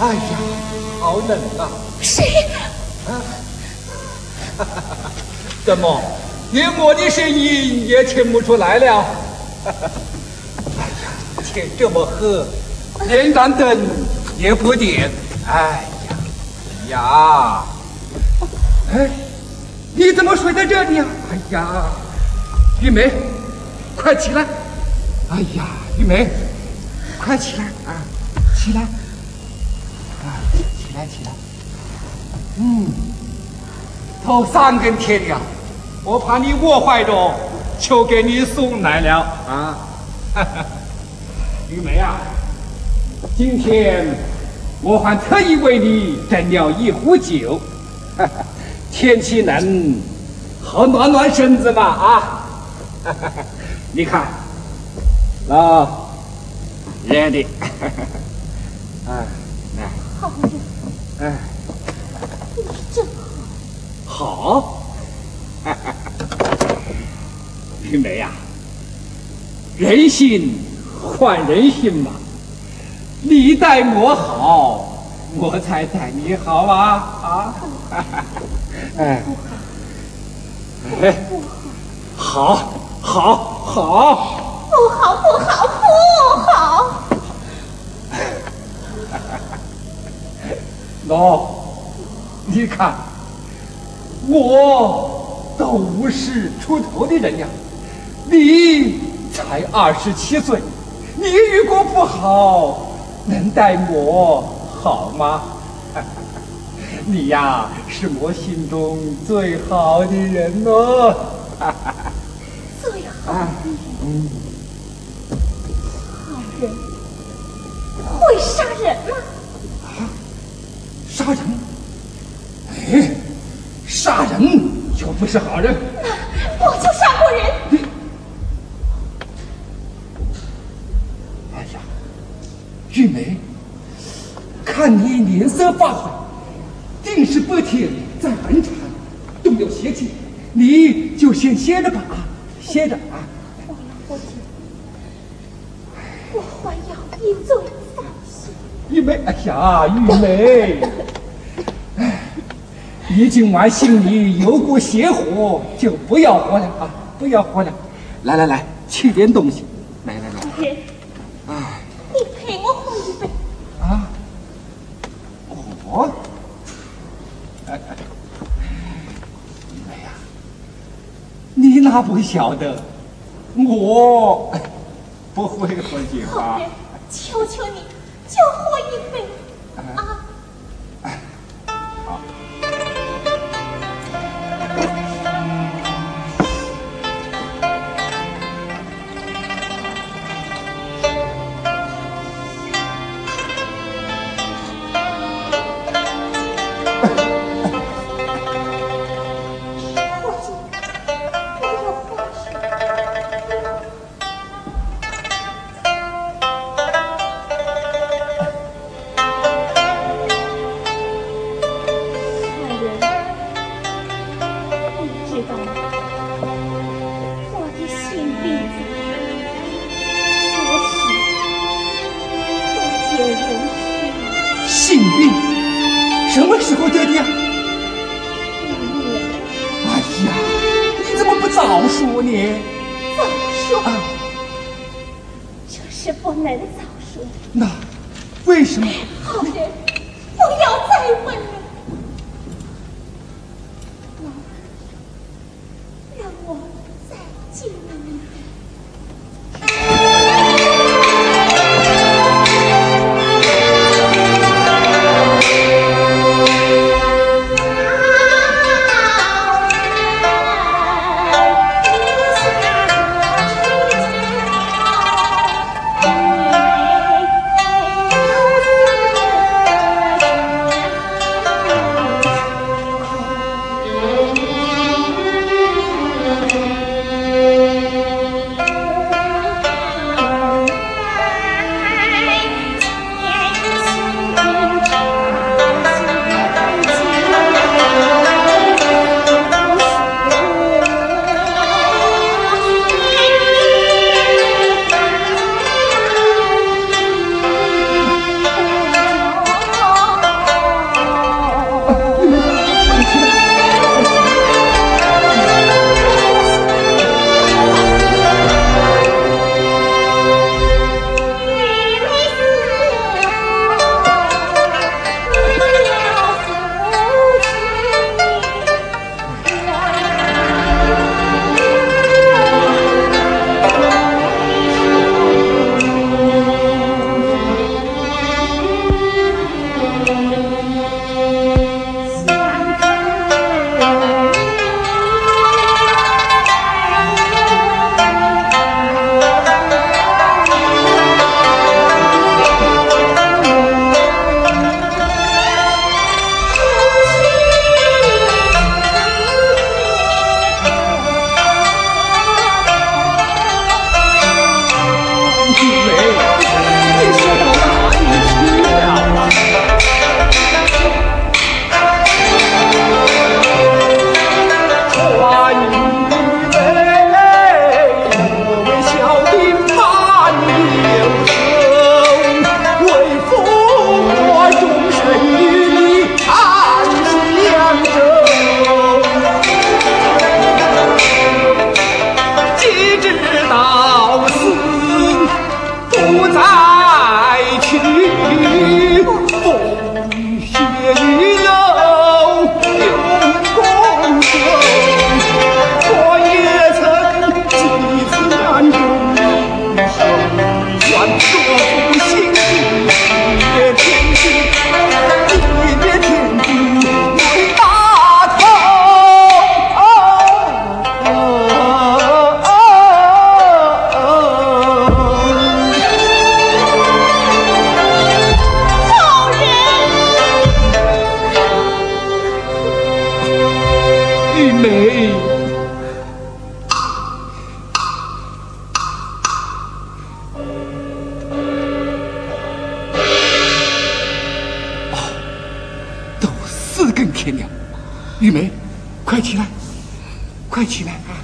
哎呀，好冷啊！谁？啊，怎么，连我的声音也听不出来了？哎呀，天这么黑，连盏灯也不点。哎呀，呀，哎，你怎么睡在这里啊？哎呀，玉梅，快起来！哎呀，玉梅，快起来啊！起来，嗯，头三更天亮，我怕你饿坏着，就给你送来了啊。玉梅啊，今天我还特意为你斟了一壶酒，天气冷，好暖暖身子嘛啊。你看。啊，热的，哎，来，好热，哎，好，好，玉梅呀，人心换人心嘛，你待我好，我才待你好啊啊，哎，哎，好，好，好。不好，不好，不好！喏，你看，我都五十出头的人呀，你才二十七岁，你如果不好，能待我好吗？你呀，是我心中最好的人哦，最好的人。嗯。人会杀人吗？啊，杀人？哎，杀人就不是好人。那我就杀过人。你，哎呀，玉梅，看你脸色发灰，定是白天在奔产，动了邪气。你就先歇着吧，啊，歇着啊。玉梅，哎呀，玉梅，哎，你今晚心里有股邪火，就不要活了啊！不要活了，来来来，吃点东西，来来来。哎，你陪我喝一杯。啊，我，哎哎，玉梅呀，你哪不晓得，我不会喝酒啊？求求你。就喝一杯早说你早说这是不能早说那为什么？好人不要再问了。欢迎更天亮。玉梅，快起来，快起来啊！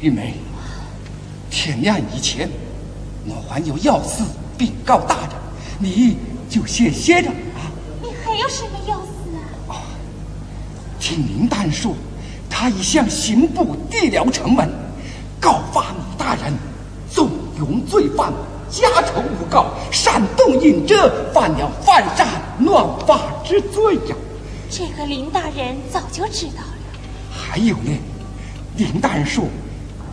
玉梅，天亮以前，我还有要事禀告大人，你就先歇着啊。你还有什么要事啊？哦听林丹说，他已向刑部递了呈文，告发你大人纵容罪犯，家仇诬告，煽动隐者，犯了犯上乱法之罪呀。这个林大人早就知道了。还有呢，林大人说。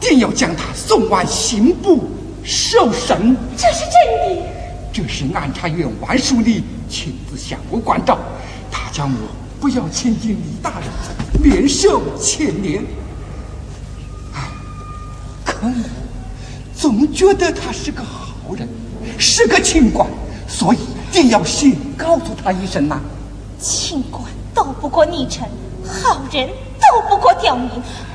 定要将他送往刑部受审，这是真的。这是安察院王书立亲自向我关照，他叫我不要亲近李大人，免受牵连。哎，可我总觉得他是个好人，是个清官，所以定要先告诉他一声呐。清官斗不过逆臣，好人斗不过刁民。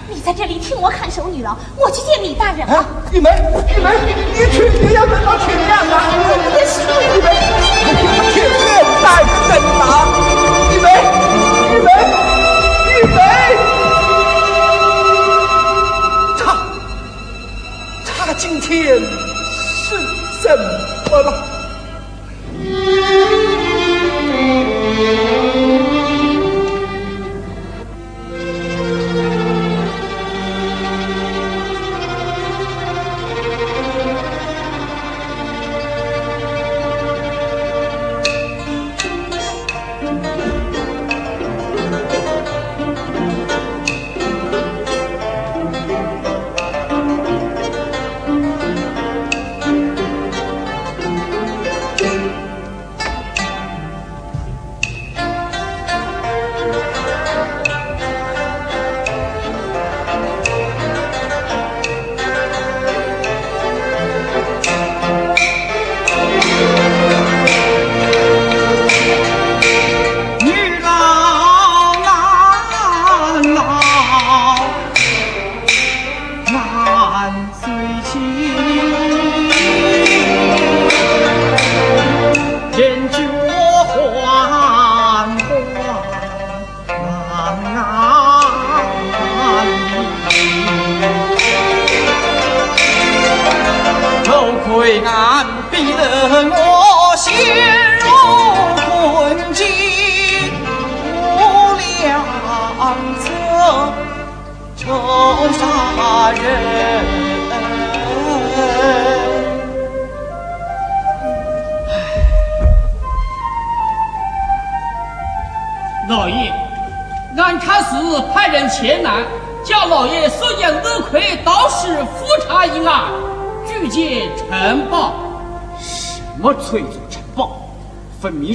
你在这里听我看守女郎，我去见李大人啊！玉梅，玉梅，你去也要等到天亮啊！也是玉梅，天亮再等啊！玉梅，玉梅，玉梅，他，他今天是怎么了？Thank you.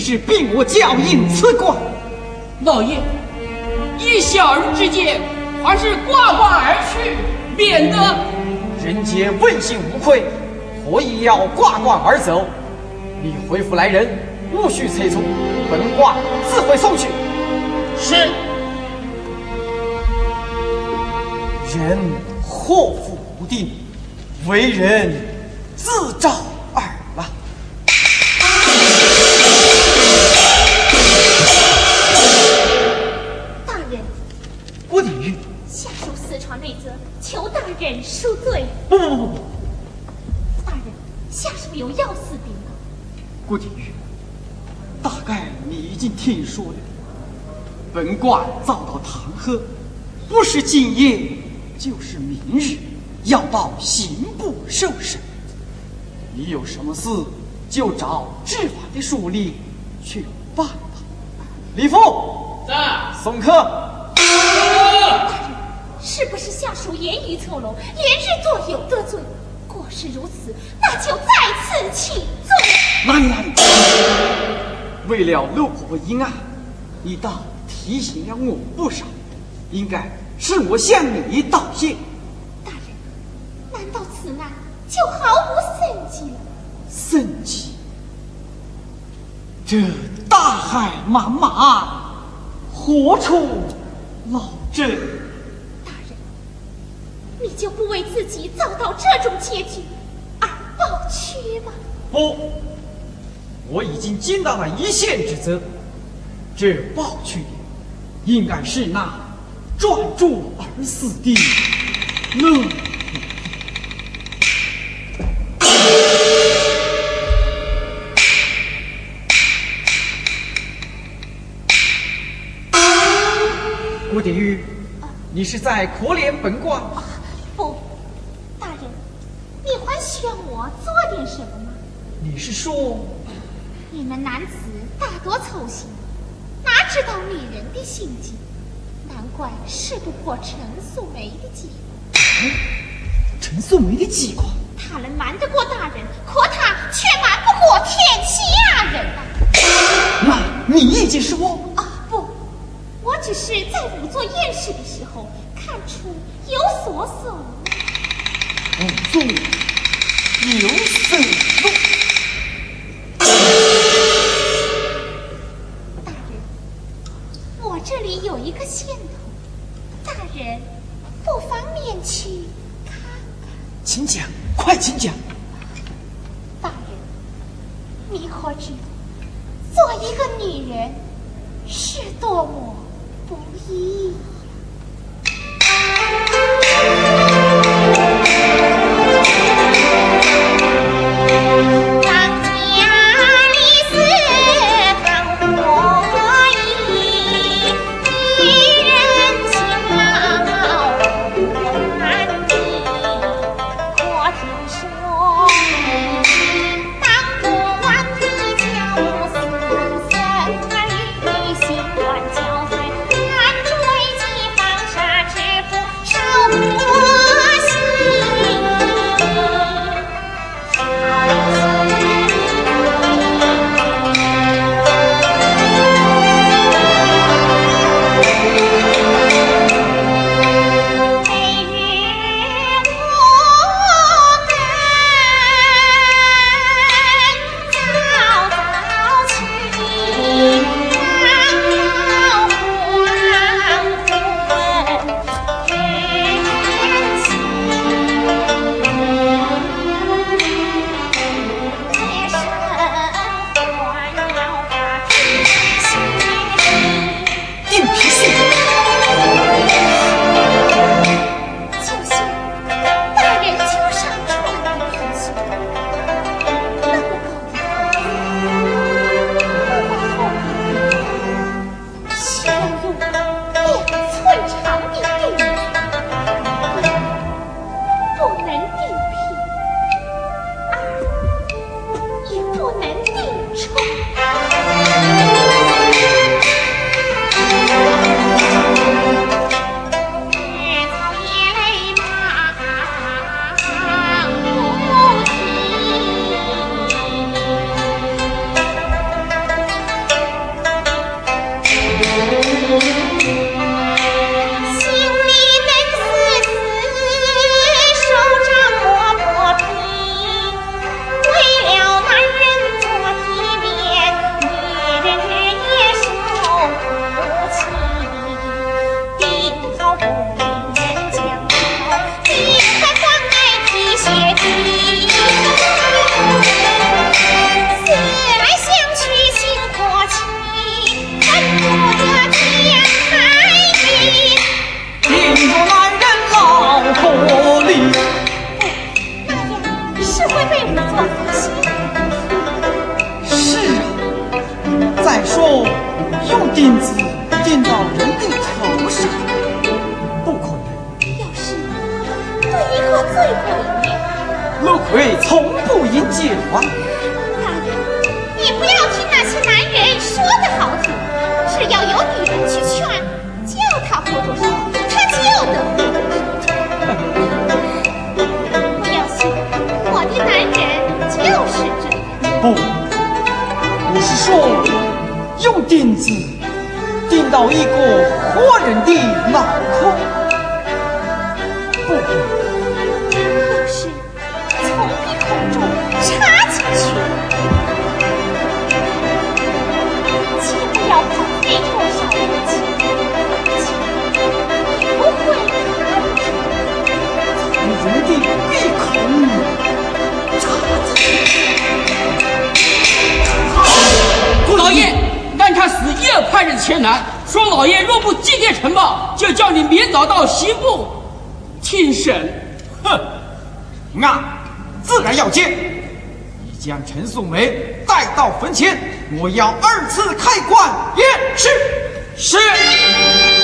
是逼我教引此官，老爷，依小人之见，还是挂冠而去，免得人皆问心无愧，何以要挂冠而走？你回府来人，无需催促，本官自会送去。是。人祸福无定，为人自找。恕罪。不不不不不，大人，下属有要事禀告。顾廷玉，大概你已经听说了，本官遭到弹劾，不是今夜就是明日要报刑部受审。你有什么事就找执法的书吏去办吧。李父，在送客。是不是下属言语错漏，连日作有得罪？果是如此，那就再次请罪。哪里哪里？为了六婆婆阴案，你倒提醒了我不少，应该是我向你道谢。大人，难道此案就毫无生机了？生机？这大海茫茫，何处捞针？你就不为自己遭到这种结局而抱屈吗？不，我已经尽到了一线之责，这暴去的应该是那专注而死的乐。郭定玉，你是在可怜本官？不，大人，你还需要我做点什么吗？你是说，你们男子大多粗心，哪知道女人的心计？难怪事不过陈素梅的计划。陈素梅的计划，他能瞒得过大人，可他却瞒不过天下人呐、那你意见是我只是在仵作验尸的时候看出有所损。仵作有色路。大人，我这里有一个线头，大人不方便去。请讲，快请讲。大人，你可知做一个女人是多么不易？陆奎从不饮酒啊。大人，你不要听那些男人说的好听，只要有女人去劝，叫他喝多少，他就得喝多少。不要信，我的男人就是这样。不，我是说用钉子钉到一个活人的脑壳，不插进去，既不要花费多少力气，也不会看出。从人的鼻孔插进去。老爷，按他死也派人前来，说老爷若不祭奠城堡，就叫你明早到刑部听审。哼，那自然要见。将陈素梅带到坟前我要二次开棺验尸。是。